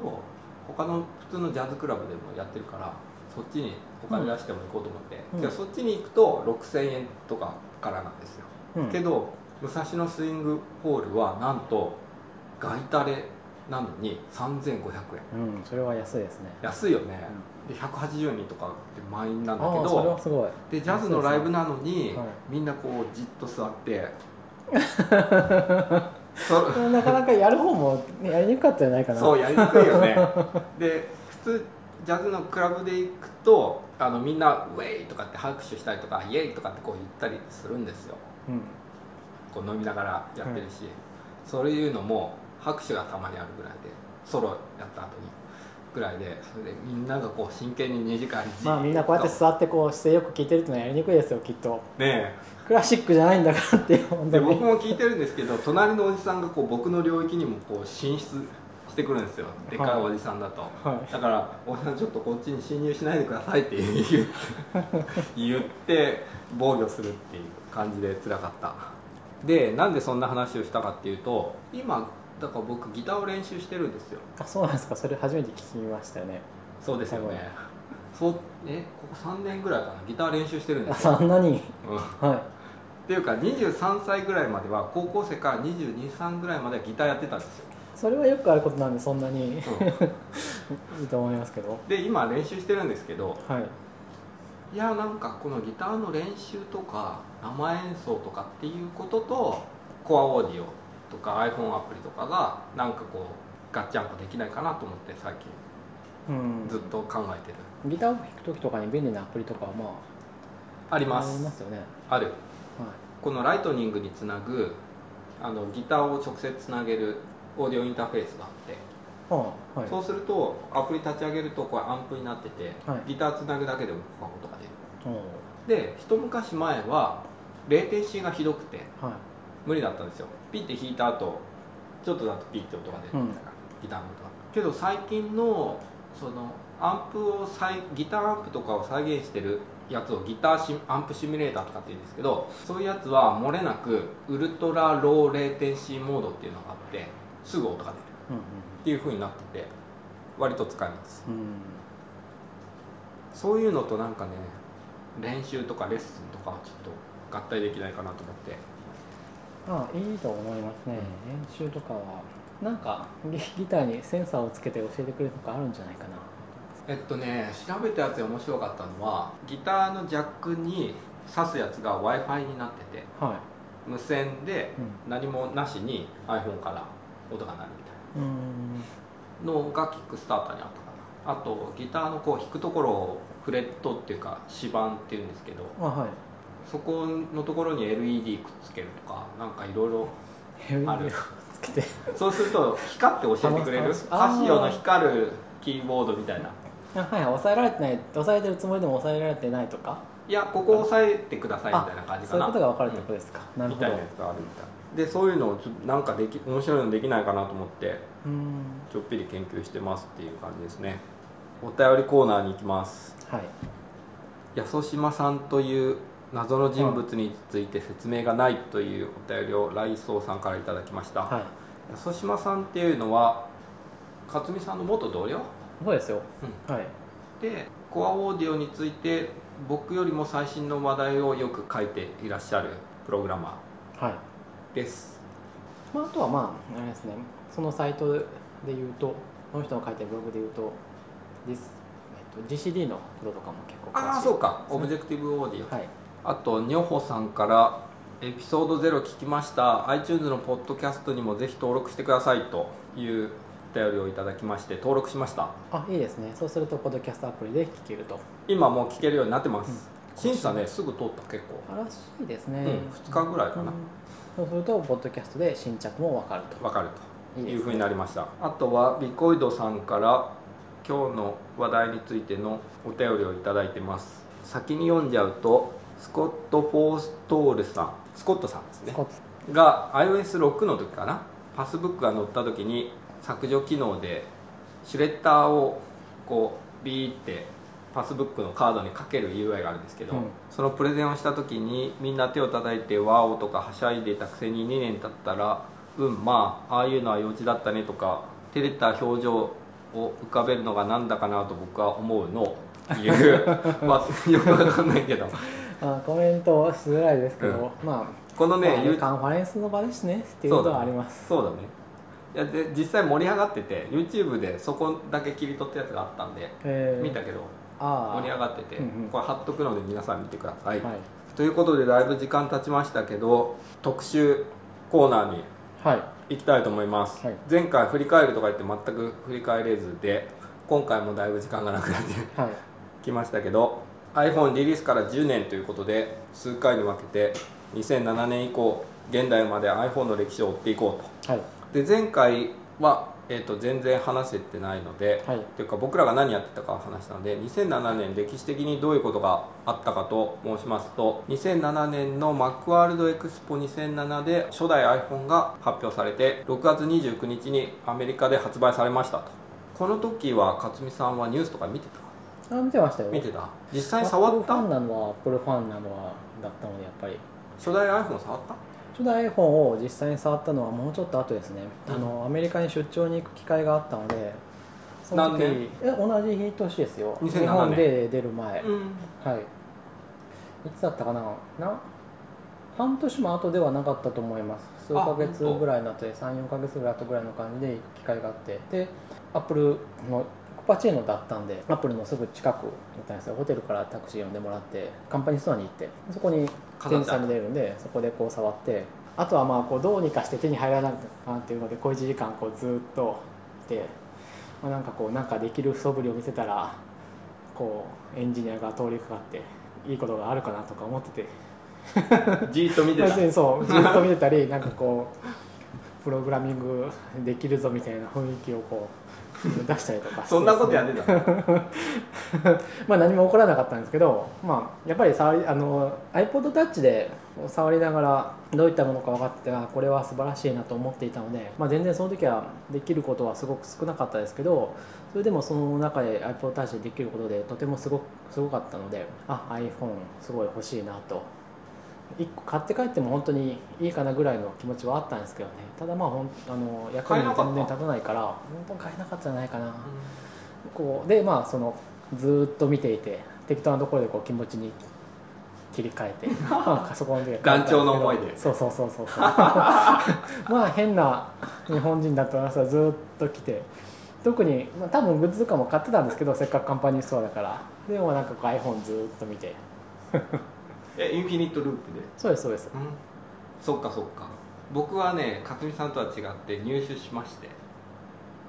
A: 他の普通のジャズクラブでもやってるからそっちにお金出しても行こうと思って、
B: うん。
A: そっちに行くと6000円とかからなんですよ、
B: うん。
A: けど武蔵野スイングホールはなんとガイタレなのに3500円。
B: うんそれは安いですね。
A: 安いよね、で180人とかで満員なんだけ
B: ああそれは
A: ど
B: すごい。
A: でジャズのライブなのに、
B: はい。
A: みんなこうじっと座って [LAUGHS] そ
B: なかなかやる方も、ね、やりにくかったんじゃないかな。
A: そうやりにくいよね。で普通ジャズのクラブで行くとあのみんな「ウェイ!」とかって拍手したりとか「イエイ!」とかってこう言ったりするんですよ。
B: うん。
A: こう飲みながらやってるし、そういうのも拍手がたまにあるぐらいでソロやった後にぐらいでそれでみんながこう真剣に2時間じ
B: まあみんなこうやって座ってこう姿勢よく聞いてるってのはやりにくいですよきっと。
A: ね
B: クラシックじゃないんだからって
A: で僕も聞いてるんですけど隣のおじさんがこう僕の領域にもこう進出してくるんですよ。でっかいおじさんだと、
B: はい。
A: だから「おじさんちょっとこっちに侵入しないでください」って [LAUGHS] 言って言って防御するっていう感じで辛かった。でなんでそんな話をしたかっていうと今だから僕ギターを練習してるんですよ。
B: あそうなんですか。それ初めて聞きましたよね。
A: そうですよね。そうえここ3年ぐらいかな。ギター練習してるん
B: あ
A: ですよ、
B: そんなに？
A: うん、っ
B: はい。
A: ていうか23歳ぐらいまでは高校生から223ぐらいまではギターやってたんですよ、
B: それはよくあることなんでそんなにい
A: うん。[LAUGHS]
B: いと思いますけど。
A: で今練習してるんですけど
B: はい。
A: いやなんかこのギターの練習とか生演奏とかっていうこととコアオーディオとか iPhone アプリとかがなんかこうガッチャンコできないかなと思って最近。
B: うん。
A: ずっと考えてる、
B: ギターを弾く時とかに便利なアプリとかはまああ
A: あります。
B: りますよね。
A: ある。
B: はい。
A: このライトニングにつなぐあのギターを直接つなげるオーディオインターフェースがあって、
B: はい。
A: そうするとアプリ立ち上げるとこれアンプになってて、
B: はい。
A: ギターつなぐだけでもこう音が出る。で一昔前はレーテンシーがひどくて
B: はい。
A: 無理だったんですよ。ピッて弾いた後ちょっとだとピッて音が出るみたいな、ギターの音が。けど最近のそのアンプを再ギターアンプとかを再現してるやつをギターシアンプシミュレーターとかって言うんですけどそういうやつは漏れなくウルトラローレーテンシーモードっていうのがあってすぐ音が出る。
B: うん
A: っていう風になってて割と使います。
B: うん。うん
A: そういうのとなんかね練習とかレッスンとかはちょっと合体できないかなと思って。
B: ああいいと思いますね。練習とかは。なんかギギターにセンサーをつけて教えてくれるとかあるんじゃないかな。
A: えっとね調べたやつで面白かったのはギターのジャックに挿すやつが w i f i になってて。
B: はい。
A: 無線で
B: うん。
A: 何もなしに iPhone から音が鳴るみたい
B: うん
A: な。のがキックスターターにあったかなあとギターのこう弾くところをフレットっていうか指板っていうんですけど
B: あはい。
A: そこのところに LED くっつけるとかなんかいろいろある。
B: LED をつけて。
A: そうすると光って教えてくれる。
B: あ
A: カシオの光るキーボードみたいな。
B: あはいはい。抑えられてない抑えてるつもりでも抑えられてないとか？
A: いやここを押さえてくださいみたいな感じかな。
B: そういうことが分かるってことですか、なるほど。
A: みたいなやつがあるみたいでそういうのをちょなんかでき面白いのできないかなと思って
B: うん。
A: ちょっぴり研究してますっていう感じですね。お便りコーナーに行きます。
B: はい。
A: 安島さんという謎の人物について説明がないというお便りを来総さんからいただきました、
B: はい。
A: 安島さんっていうのは勝美さんの元同僚？
B: そうですよ、はい。
A: でコアオーディオについて僕よりも最新の話題をよく書いていらっしゃるプログラマ
B: はい。
A: ーです。
B: まあ、あとはまああれですね。そのサイトで言うとこの人の書いてるブログで言うと This、えっと、GCD のプロとかも結構詳しい。
A: ああそうか。 Objective Audio、
B: はい。
A: あとにょほさんから「エピソード0聞きました。iTunes のポッドキャストにもぜひ登録してください」というお便りをいただきまして登録しました。
B: あいいですね。そうするとポッドキャストアプリで聞けると。
A: 今もう聞けるようになってます、
B: うん。
A: 審査ねすぐ通った結構。
B: あらしいですね、
A: うん2日ぐらいかな。
B: うんそうするとポッドキャストで新着も分かると。
A: わかると。
B: い
A: うふうになりました。あとはビコイドさんから今日の話題についてのお便りをいただいてます。先に読んじゃうとスコット・フォーストールさん。スコットさんですね。
B: こ
A: が iOS6 の時かな。パスブックが載った時に削除機能でシュレッダーをこうビーってパスブックのカードにかける UI があるんですけど、
B: うん。
A: そのプレゼンをした時にみんな手を叩いて「ワオ!」とかはしゃいでたくせに2年経ったら「うんまあああいうのは幼稚だったね」とか照れた表情を浮かべるのがなんだかなと僕は思うの。っていうまあ [LAUGHS] よくわかんないけど。[LAUGHS]
B: あコメントしづらいですけど、
A: うん。
B: まあ
A: このね
B: まあ
A: ゆ
B: カンファレンスの場ですねっていうことはあります。
A: そうだね。いやで実際盛り上がってて YouTube でそこだけ切り取ったやつがあったんで
B: えー。
A: 見たけど盛り上がってて、
B: うんうん。
A: これ貼っとくので皆さん見てください、
B: はい。
A: ということでだいぶ時間経ちましたけど特集コーナーに
B: はい。
A: 行きたいと思います、
B: はい。
A: 前回振り返るとか言って全く振り返れずで今回もだいぶ時間がなくなって
B: はい。[LAUGHS]
A: きましたけど iPhone リリースから10年ということで数回に分けて2007年以降現代まで iPhone の歴史を追っていこうと。
B: はい。
A: で前回は、えー、と全然話せてないので、
B: はい。
A: というか僕らが何やってたか話したので2007年歴史的にどういうことがあったかと申しますと2007年の Macworld Expo 2007で初代 iPhone が発表されて6月29日にアメリカで発売されましたと。この時は勝美さんはニュースとか見てた？
B: あ見てましたよ。
A: 見てた？実際触っ
B: アップルファン
A: た
B: なのはアップルファンなのはだったのでやっぱり。
A: 初代 iPhone 触った？
B: 初代 iPhone を実際に触ったのはもうちょっと後ですね、
A: うん。
B: あのアメリカに出張に行く機会があったのでその時え同じ年ですよ。
A: 2007年。
B: 日本で出る前、
A: うん。
B: はい。いつだったかな？な？半年も後ではなかったと思います。数ヶ月ぐらいになって34ヶ月ぐらい後ぐらいの感じで行く機会があって。でアップルのコパチーノだったんでアップルのすぐ近くだったんですよホテルからタクシー呼んでもらってカンパニーストアに行ってそこに
A: 飾ってある
B: 展示されているんでそこでこう触ってあとはまあこうどうにかして手に入らなかっていうので小1時間こうずっといて、まあ、なんかこうなんかできる素振りを見せたらこうエンジニアが通りかかっていいことがあるかなとか思ってて。[LAUGHS]
A: じーっと見てた。[LAUGHS]
B: そうずっと見てたりなんかこうプログラミングできるぞみたいな雰囲気をこう [LAUGHS] 出したりとか。
A: そんなことやってたの？[LAUGHS]
B: まあ何も起こらなかったんですけど、まあ、やっぱり触りあの iPod Touch で触りながらどういったものか分かっててあこれは素晴らしいなと思っていたので、まあ、全然その時はできることはすごく少なかったですけどそれでもその中で iPod Touch でできることでとてもすごすごかったのであ iPhone すごい欲しいなと1個買って帰っても本当にいいかなぐらいの気持ちはあったんですけどね。ただまあほんあの役に全然立たないから本当に買えなかったんじゃないかな。こうでまあそのずーっと見ていて適当なところでこう気持ちに切り替えて [LAUGHS] まあそこの時は
A: 団長の思いで
B: そうそうそうそうそう。[LAUGHS] まあ変な日本人だったらさずーっと来て特に、まあ、多分グッズとかも買ってたんですけどせっかくカンパニーストアだから。でもなんかこう iPhone ずーっと見て
A: えインフィニットループで？
B: そうですそうです。
A: うん。そっかそっか。僕はね克美さんとは違って入手しまして。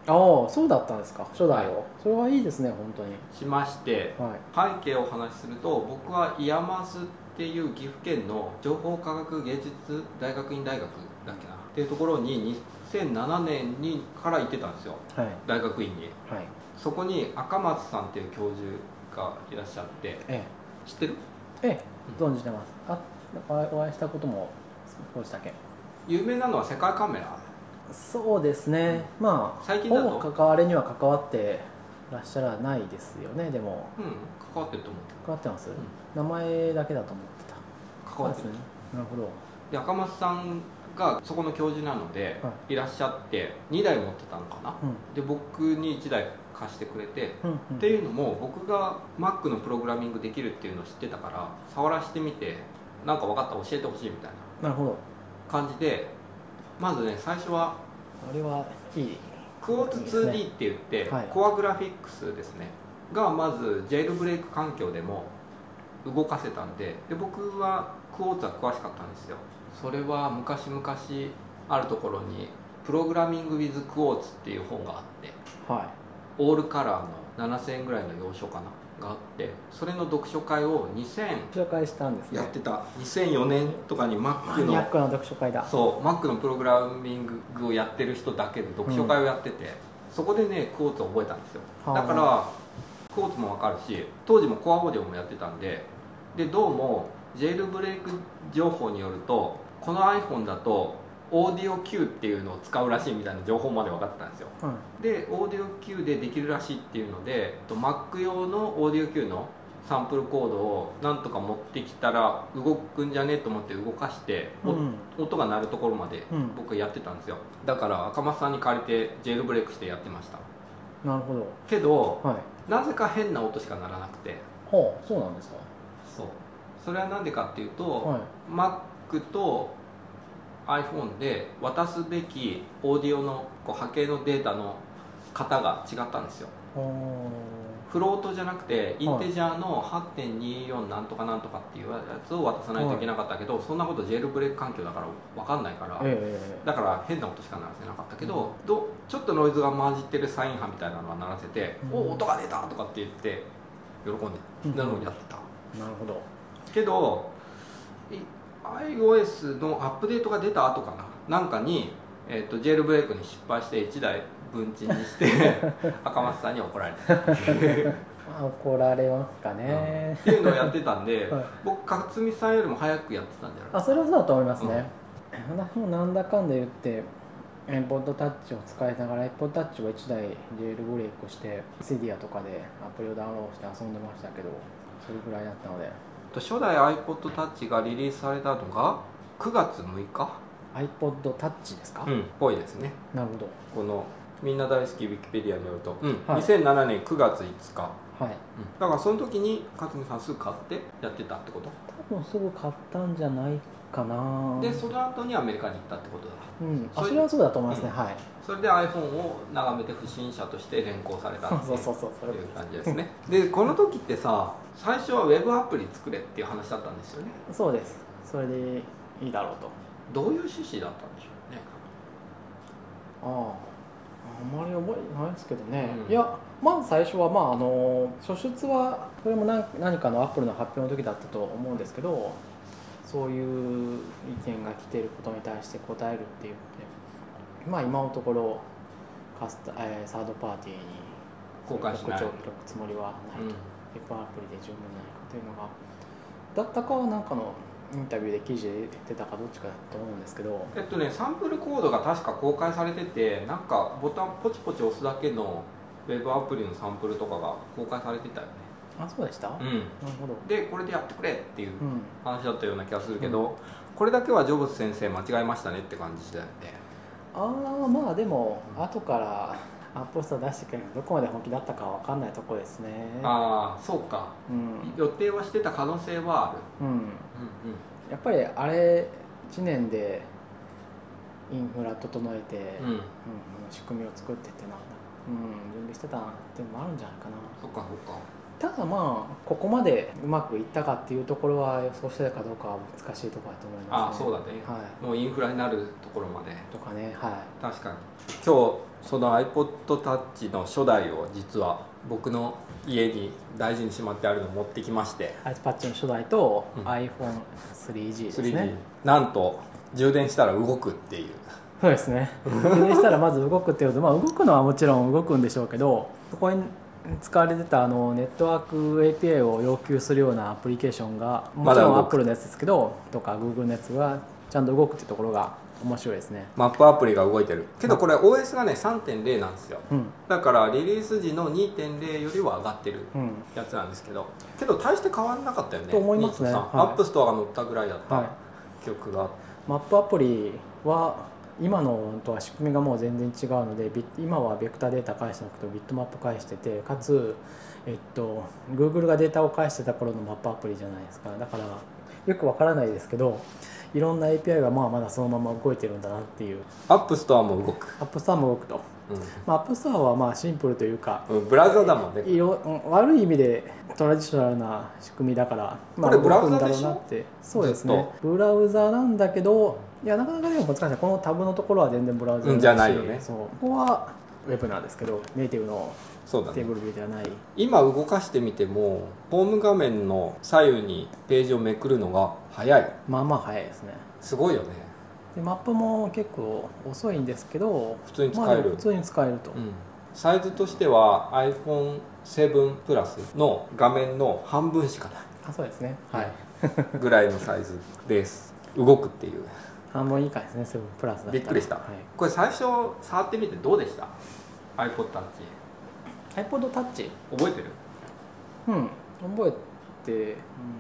B: ああそうだったんですか。初代を、
A: はい。
B: それはいいですね本当に。
A: しまして
B: はい。
A: 背景をお話しすると僕は IAMAS っていう岐阜県の情報科学芸術大学院大学だっけな？っていうところに2007年にから行ってたんですよ。
B: はい。
A: 大学院に。
B: はい。
A: そこに赤松さんっていう教授がいらっしゃって。
B: え。
A: 知ってる？
B: ええ。え存じてます。あお会いしたことも少しだけ。
A: 有名なのは世界カメラ？
B: そうですね、まあ
A: 最近だと？
B: ほぼ関わりには関わってらっしゃらないですよねでも。
A: うん。関わってると思う。
B: 関わってます、
A: ん。
B: 名前だけだと思ってた。
A: 関わってる。
B: ね。なるほど。
A: で赤松さんがそこの教授なので、、
B: はい。
A: らっしゃって2台持ってたのかな？
B: うん。
A: で僕に1台貸してくれて、っていうのも僕が Mac のプログラミングできるっていうのを知ってたから触らせてみてなんか分かったら教えてほしいみたいな
B: なるほど。
A: 感じでまずね最初は
B: あれはいい。
A: クォーツ 2D って言って、
B: はい。
A: コアグラフィックスですね。がまずジェイルブレイク環境でも動かせたんでで僕はクォーツは詳しかったんですよ。それは昔々あるところに「プログラミング・ウィズ・クォーツ」っていう本があって
B: は
A: オールカラーの7000円ぐらいの要所かな？があってそれの読書会を2000
B: い紹介したんですね。
A: やってた。2004年とかに
B: マ
A: Mac の
B: ニアックな読書会だ。
A: そう Mac のプログラミングをやってる人だけで読書会をやってて、そこでねクォーツを覚えたんですよ。
B: はあ。
A: だからクォーツも分かるし当時もコアオーディオもやってたんででどうもジェイルブレイク情報によるとこの iPhone だとオーディオ Q っていうのを使うらしいみたいな情報まで分かってたんですよ。
B: うん
A: でオーディオ Q でできるらしいっていうのでと Mac 用のオーディオ Q のサンプルコードをなんとか持ってきたら動くんじゃねえと思って動かして、お
B: うん。
A: 音が鳴るところまで
B: うん。
A: 僕やってたんですよ。だから赤松さんに借りてジェイルブレイクしてやってました。
B: なるほど。
A: けど
B: はい。
A: なぜか変な音しか鳴らなくて。
B: ほうそうなんですか。
A: そう。それはなんでかっていうと、
B: はい。
A: Mac と iPhone で渡すべきオーディオのこう波形のデータの型が違ったんですよ。フロートじゃなくてインテジャーの8.24なんとかなんとかっていうやつを渡さないといけなかったけど、そんなことジェールブレイク環境だから分かんないから、
B: え
A: だから変な音しか鳴らせなかったけど、どちょっとノイズが混じってるサイン波みたいなのは鳴らせて「
B: うん。
A: お音が出た!」とかって言って喜ん
B: うん。
A: でなのをやってた、
B: えなるほど。
A: けどい iOS のアップデートが出た後かな。なんかに、えー、とジェールブレイクに失敗して1台分賃にして [LAUGHS] 赤松さんに怒られた。[LAUGHS]
B: 怒られますかね、
A: っていうのをやってたんで、[LAUGHS]
B: はい。
A: 僕勝美さんよりも早くやってたんじゃない？
B: あそれはそうだと思いますね、私もなんだかんだ言って iPod Touch を使いながら iPod Touch を1台ジェールブレイクしてセディアとかでアプリをダウンロードして遊んでましたけどそれぐらいだったので
A: 初代 iPod Touch がリリースされたのが9月6日
B: ？iPod Touch ですか、
A: うんぽいですね。
B: なるほど。
A: このみんな大好きウィキペディアによると、うん。
B: はい。
A: 2007年9月5日、
B: はい。
A: だからその時に勝美さんすぐ買ってやってたってこと？
B: 多分すぐ買ったんじゃないかな。
A: でその後にアメリカに行ったってことだ。
B: うん、あ
A: それ
B: はそうだと思いますね、はい。
A: それで iPhone を眺めて不審者として連行されたっていう感じですね。でこの時ってさ最初はウェブアプリ作れっていう話だったんですよね。
B: そうです。それでいいだろうと。
A: どういう趣旨だったんでしょうね。
B: あああんまり覚えてないですけどね、
A: うん。
B: いやまず最初はまああの初出はこれも何何かのアップルの発表の時だったと思うんですけどそういう意見が来ていることに対して答えるって言ってまあ今のところカスタ、えーサードパーティーに
A: 公開しない。
B: 告知を開くつもりはないと、
A: うん
B: ペッパーアプリで十分じゃないかというのがだったかはなんかのインタビューで記事で出てたかどっちかだと思うんですけど。
A: えっとねサンプルコードが確か公開されててなんかボタンポチポチ押すだけのウェブアプリのサンプルとかが公開されてたよね。
B: あそうでした、なる
A: うん
B: ほど、
A: でこれでやってくれっていう
B: うん、
A: 話だったような気がするけど、これだけはジョブズ先生間違えましたねって感じだよね。
B: ああまあでも後から App Store 出してくれるどこまで本気だったかわかんないとこですね。
A: ああそうか。
B: うん、
A: 予定はしてた可能性はある。
B: うん、
A: うん
B: やっぱりあれ1年でインフラ整えて、
A: うん。うん
B: うん仕組みを作ってってな、うん、準備してたっていうのもあるんじゃないかな。
A: そっかそっか
B: ただまあここまでうまくいったかっていうところは予想してたかどうかは難しいところだと思い
A: ああ
B: ます、ね、
A: そうだね、
B: はい。
A: もうインフラになるところまで。
B: とかねはい。
A: 確かに。今日その iPodTouch の初代を実は僕の家に大事にしまってあるのを持ってきまして。
B: iPad の初代と
A: うん。
B: iPhone3G です
A: 3D、
B: ね、
A: なんと充電したら動くっていう。
B: そうですね。充電したらまず動くっていうと、まあ、動くのはもちろん動くんでしょうけどそこに使われてたあのネットワーク API を要求するようなアプリケーションがもちろん Apple のやつですけどとか Google のやつがちゃんと動くっていうところが面白いですね。
A: マップアプリが動いてる。けどこれ OS がね3.0なんですよ。
B: うん。
A: だからリリース時の2.0よりは上がってる
B: うん。
A: やつなんですけどけど大して変わんなかったよね
B: と思いますね。
A: 2と3
B: はい。
A: App Store が乗ったぐらいだった、
B: はい。
A: 記憶が。
B: マップアプリは今のとは仕組みがもう全然違うので今はベクターデータ返してなくてビットマップ返しててかつ、えっと、Google がデータを返してた頃のマップアプリじゃないですか。だからよくわからないですけどいろんな API がまあまだそのまま動いてるんだなっていう。
A: App Store も動く、
B: App Store も動くと、まあ、 App Store はまあシンプルというか
A: うん、ブラウザだもんね
B: いろうん悪い意味でトラディショナルな仕組みだから、まあ、
A: これブラウザ
B: 動くんだろうなって。そうです
A: ず
B: ね。ブラウザなんだけどいやなかなかでも難しい。このタブのところは全然ブラウザ
A: じゃないよね。
B: そう。ここはウェブなんですけどネイティブの
A: そうだね。
B: テーブルビューではない。
A: 今動かしてみてもホーム画面の左右にページをめくるのが早い。
B: まあまあ早いですね。
A: すごいよね。
B: でマップも結構遅いんですけど
A: 普通に使える。
B: 普通に使えると、
A: うん。サイズとしては iPhone7 プラスの画面の半分しかない
B: あそうですねはい、
A: ぐらいのサイズです動くっていう
B: 半分以下ですね7プラスだったら。
A: びっくりした。
B: はい、
A: これ最初触ってみてどうでした？iPodTouch
B: iPod Touch
A: 覚えてる？
B: うん覚えて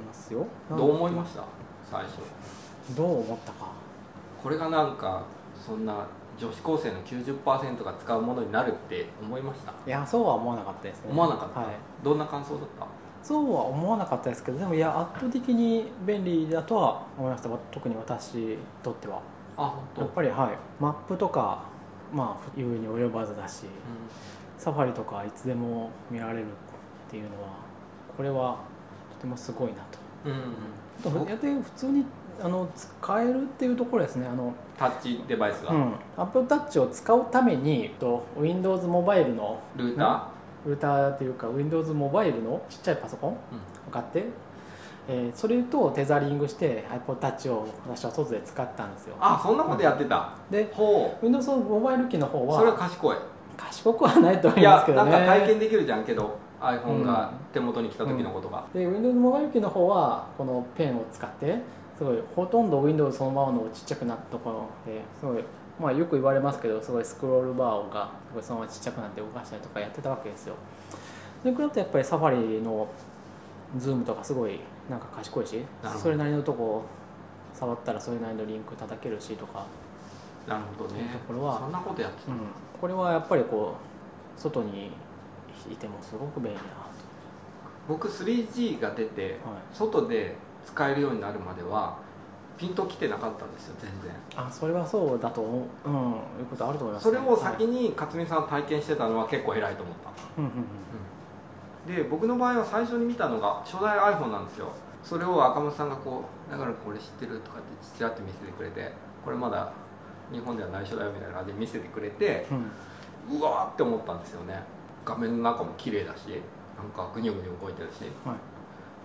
B: ますよ。
A: どう思いました？最初。
B: どう思ったか。
A: これがなんかそんな女子高生の90%が使うものになるって思いました？
B: いやそうは思わなかったですね。
A: 思わなかった、
B: はい。
A: どんな感想だった？
B: そうは思わなかったですけどでもいや圧倒的に便利だとは思いました。特に私にとっては。
A: あ
B: やっぱりはい。マップとかまあ言うに及ばずだしサファリとかいつでも見られるっていうのはこれはとてもすごいなと。
A: うん、うん。
B: やって普通にあの使えるっていうところですね。あの、
A: タッチデバイスが、
B: うん、Apple Touch を使うためにと Windows モバイルの
A: ルータ
B: ルー？ターっていうか Windows モバイルのちっちゃいパソコンを買って、えーそれとテザリングして iPod Touch を私は外で使ったんですよ。
A: あそんなことやってた、
B: で
A: ほ
B: Windows モバイル機の方
A: うそれは
B: は
A: 賢い。
B: 賢くはないと思
A: い
B: いますけ
A: やなん
B: どね
A: か体験できるじゃんけど iPhone が
B: うん。
A: 手元に来た時のことが、
B: で Windows モバイル機の方はこのペンを使ってすごいほとんど Windows そのままのちっちゃくなったところですごいまあよく言われますけどすごいスクロールバーがすごいそのままちっちゃくなって動かしたりとかやってたわけですよ。でこれだとやっぱり Safari のズームとかすごいなんか賢いしそれなりのとこ触ったらそれなりのリンク叩けるしとか、
A: なるほどね。
B: ころは
A: そんなことやってた、
B: うん、これはやっぱりこう外にいてもすごく便利だな
A: 僕 3G が出て、
B: はい。
A: 外で使えるようになるまではピンときてなかったんですよ全然。
B: とあそれはそうだと思う、うん、いうことあると思います、
A: それを先
B: はい
A: に勝美さん体験してたのは結構偉いと思った。
B: うんうんうん。
A: で僕の場合は最初に見たのが初代 iPhone なんですよ。それを赤松さんがこう「だからこれ知ってる?」とかってちらっと見せてくれてこれまだ日本では内緒だよみたいな感じで見せてくれて
B: うん
A: うわーって思ったんですよね。画面の中も綺麗だしなんかグニョグニョ動いてるし。
B: はい。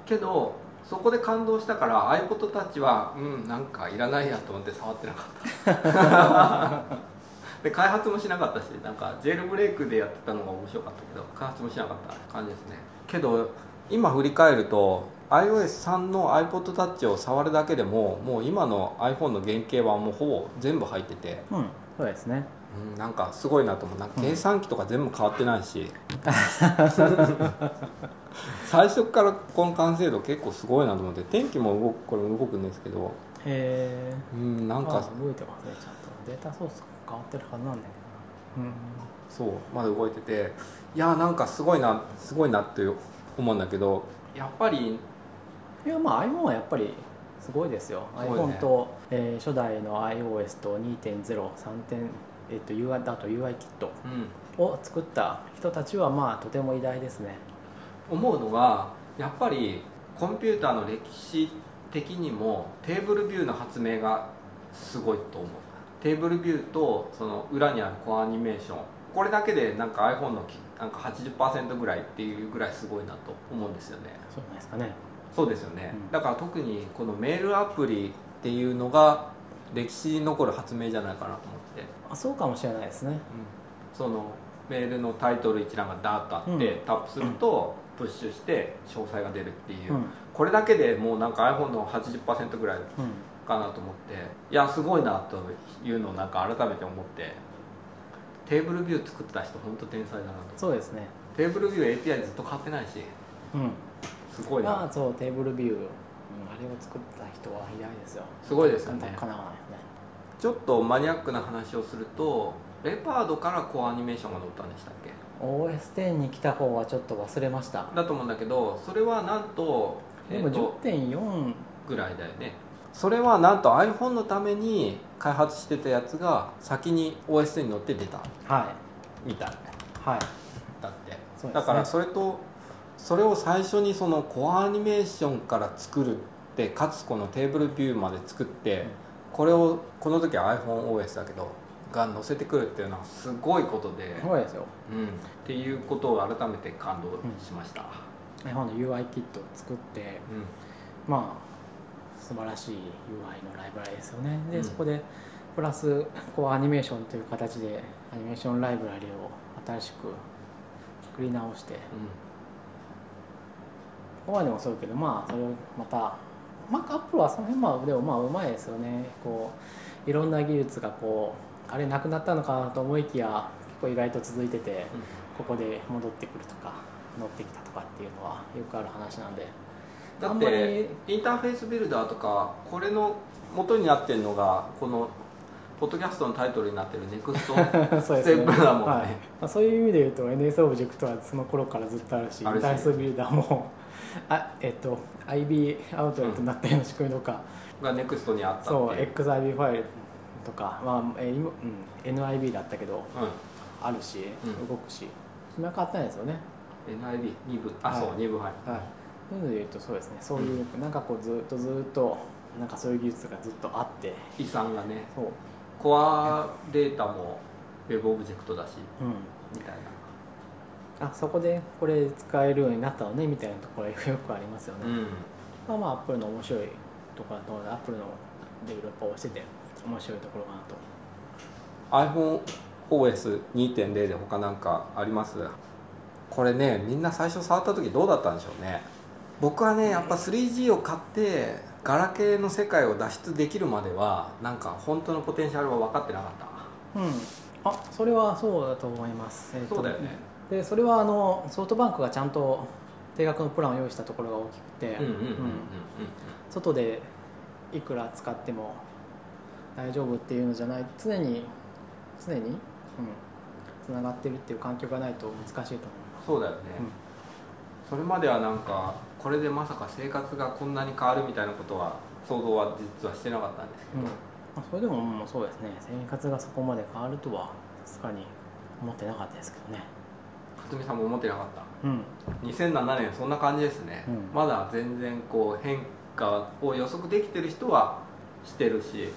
A: けどそこで感動したから iPod Touch はうんなんかいらないやと思って触ってなかった。[LAUGHS] で開発もしなかったしなんかジェルブレイクでやってたのが面白かったけど開発もしなかった感じですね。けど今振り返ると iOS3 の iPod Touch を触るだけでももう今の iPhone の原型はもうほぼ全部入ってて、
B: うん、そうですね
A: うん、なんかすごいなと思う。なんか計算機とか全部変わってないし、[LAUGHS] 最初からこの完成度結構すごいなと思って天気も動くこれ動くんですけど。
B: へえ
A: うんなんか
B: あ動いてますね。ちゃんと。データソースが変わってるはずなんだけどな。
A: そうまだ動いてて。いやなんかすごいなすごいなって思うんだけどやっぱり
B: うんいやまあ iPhone はやっぱりすごいですよ。
A: ね。
B: iPhone と、えー初代の iOS と2.03点えっと UI だと UI キット。
A: うん。
B: を作った人たちはまあとても偉大ですね。
A: 思うのはやっぱりコンピューターの歴史的にもテーブルビューの発明がすごいと思う。テーブルビューとその裏にあるコアニメーション。これだけでなんか iPhone のきなんか80%ぐらいっていうぐらいすごいなと思うんですよね。
B: そうですかね。
A: そうですよね、
B: うん。
A: だから特にこのメールアプリっていうのが歴史に残る発明じゃないかなと思
B: あそうかもしれないですね。
A: そのメールのタイトル一覧がダーッとあって、
B: うん。
A: タップするとプッシュして詳細が出るっていう、
B: うん。
A: これだけでもうなんか iPhone の80%ぐらい
B: うん
A: かなと思っていやすごいなというのをなんか改めて思ってテーブルビュー作った人本当天才だなと。
B: そうですね。
A: テーブルビュー API ずっと変わってないし。
B: うん。
A: すごいな。
B: まあそうテーブルビュー、うん、あれを作った人は偉大ですよ。
A: すごいですよね。
B: にかなわない。ですね
A: ちょっとマニアックな話をするとレパードからコアアニメーションが載ったんでしたっけ
B: ？OS10 に来た方はちょっと忘れました。
A: だと思うんだけどそれはなんと,、
B: でも
A: えーと
B: 10.4
A: ぐらいだよね。それはなんと iPhone のために開発してたやつが先に OS に乗って出た。
B: はい。
A: みたい。
B: はい。
A: だって。
B: ね。
A: だからそれとそれを最初にそのコアアニメーションから作るってかつこのテーブルビューまで作って、
B: うん
A: これをこの時は iPhoneOS だけどが載せてくるっていうのはすごいことで、
B: すごいですよ。
A: うん、っていうことを改めて感動しました、
B: iPhone の UI キットを作って
A: うん。
B: まあ素晴らしい UI のライブラリですよね。で、
A: うん。
B: そこでプラスこうアニメーションという形でアニメーションライブラリを新しく作り直して。ここまでもそうだけどまあそれをまたまあアップルはその辺まあでもまあうまいですよね。こういろんな技術がこうあれなくなったのかなと思いきや結構意外と続いててここで戻ってくるとか乗ってきたとかっていうのはよくある話なんで。
A: だって
B: り
A: インターフェースビルダーとかこれの元になってるのがこのポッドキャストのタイトルになってるネクスト [LAUGHS] ステップだもんね。
B: はい。まあ、そういう意味で言うと NS オブジェクトはその頃からずっとあるし
A: あるし。
B: ダイスビルダーもあえっと IB アウトレットになったような仕組みとか、
A: がネクストにあった
B: そう XIB ファイルとか、まあえうん、NIB だったけど
A: う
B: あるし、
A: うん。
B: 動くし。今変わってないですよね。
A: ん NIB2 部。あ、
B: はい。
A: そう2部はい。
B: はい。そういうので言うとそうですね。そういう、なんかこうずっとずっとなんかそういう技術がずっとあって。
A: 遺産がね。
B: そう、
A: コアデータも Web オブジェクトだし。
B: うん、
A: みたい
B: あそこでこれ使えるようになったのねみたいなところが [LAUGHS] よくありますよね、
A: なうん。
B: まあまあアップルの面白いところだと思うのでアップルのデベロッパーをしてて面白いところかなと。
A: iPhoneOS2.0 で他なんかあります？これねみんな最初触った時どうだったんでしょうね。僕はねやっぱ 3G を買ってガラケーの世界を脱出できるまではなんか本当のポテンシャルは分かってなかった。
B: うん。あそれはそうだと思います、えーと
A: そうだよね
B: でそれはあのソフトバンクがちゃんと定額のプランを用意したところが大きくて、
A: うんうんうんうんうん
B: 外でいくら使っても大丈夫っていうのじゃない常に常に、うん、つながってるっていう環境がないと難しいと思います。
A: そうだよね、それまではなんかこれでまさか生活がこんなに変わるみたいなことは想像は実はしてなかったんですけど、
B: うん。まあ、それでももうそうですね。生活がそこまで変わるとはさすがに思ってなかったですけどね
A: 勝美さんも思ってなかった。
B: うん。
A: 2007年そんな感じですね、
B: うん。
A: まだ全然こう変化を予測できてる人はしてるし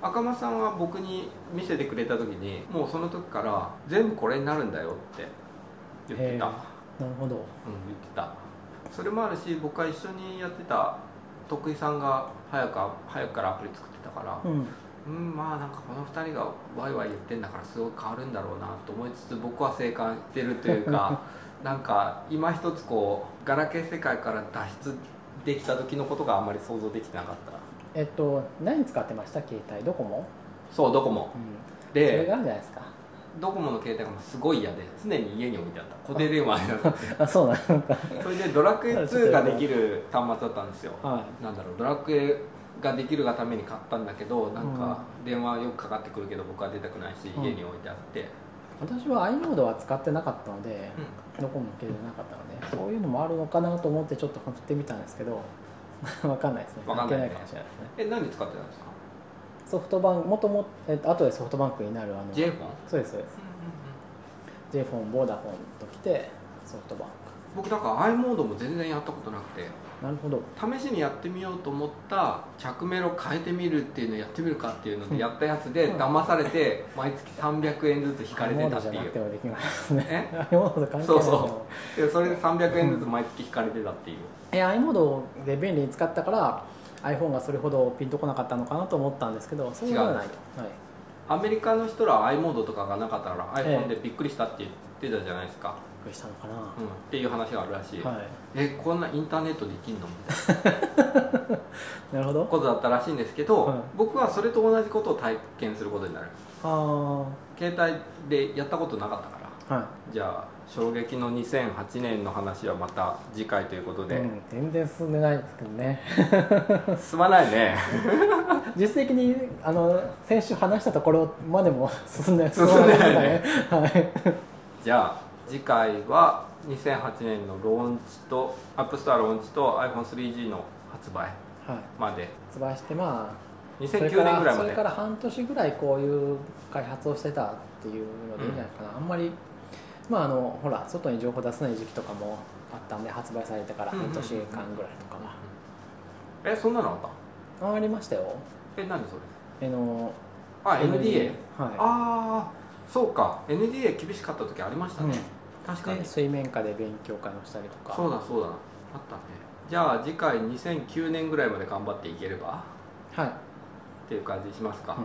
A: 赤間さんは僕に見せてくれた時にもうその時から全部これになるんだよって言ってた、
B: なるほど。
A: うん、言ってた。それもあるし僕は一緒にやってた徳井さんが早く早くからアプリ作ってたから
B: うん
A: うんまあなんかこの2人がワイワイ言ってんだからすごい変わるんだろうなと思いつつ僕は静観してるというか [LAUGHS] なんか今一つこうガラケー世界から脱出できた時のことがあんまり想像できてなかった。
B: えっと何使ってました？携帯？ドコモ、
A: そうドコモ。
B: うん、それ
A: で
B: があるじゃないですか。
A: ドコモの携帯がすごい嫌で常に家に置いてあった固定電話になって。[LAUGHS]
B: あそうなんだ
A: それでドラクエ2ができる端末だったんですよ。
B: は
A: なんだろうドラクエができるがために買ったんだけどなんか電話よくかかってくるけど僕は出たくないし
B: うん。
A: 家に置いてあって、
B: い私は i モードは使ってなかったので
A: うん。
B: ドコモの携帯なかったのでそういうのもあるのかなと思ってちょっと振ってみたんですけど [LAUGHS] わかんないですね。
A: わかんないね。
B: 関係ないかもしれないですね。
A: え何使ってたんですか？
B: ソフトバンクもともえっと後でソフトバンクになるあの
A: J フォン？
B: そうですそうです。J フォンボーダフォンときてソフトバン
A: 僕だから i モードも全然やったことなくて。
B: クなるほど。
A: 試しにやってみようと思った着メロ変えてみるっていうのをやってみるかっていうのでやったやつで
B: うん。
A: 騙されて毎月300円ずつ引かれてたっていう。そうそう。でそれで300円ずつ毎月引かれてたっていう。
B: え i モードで便利に使ったから iPhone がそれほどピンとこなかったのかなと思ったんですけどそうではないと、はい、
A: アメリカの人らは i モードとかがなかったから iPhone
B: ええ。
A: でびっくりしたって言ってたじゃないですか、
B: びっくりしたのかな、
A: うん、っていう話があるらしい、
B: はい。
A: えこんなインターネットできんの？みたいな。[LAUGHS]
B: なるほど。
A: ことだったらしいんですけど、
B: はい。
A: 僕はそれと同じことを体験することになる。
B: あ
A: 携帯でやったことなかったから。
B: あは
A: じゃあ衝撃の2008年の話はまた次回ということ
B: い、
A: で、
B: うん、全然進んでないですけどね。[LAUGHS] [LAUGHS]
A: 進まないね。
B: 実質的にあの先週話したところまでも進んで
A: 進んでない
B: ね。はい。
A: じゃあ次回は2008年のローンチと App Store ローンチと iPhone3G の発売
B: はい。
A: まで。
B: 発売してまあそれ
A: 2009
B: から
A: 年ぐらいまで。
B: それから半年ぐらいこういう開発をしてたっていうのでいいんじゃないかな、あんまりまああのほら外に情報出せない時期とかもあったんで発売されてから半年間ぐらいとかは、
A: えそんなのあった？
B: あありましたよ。
A: え何それ？
B: あの
A: あ NDA
B: は
A: ああそうか。NDA 厳しかった時ありましたね、確
B: い、
A: かに。
B: で水面下で勉強会をしたりとか。
A: そうだそうだ。あったね。じゃあ次回2009年ぐらいまで頑張っていければ？
B: はい、
A: っていう感じしますか、
B: うん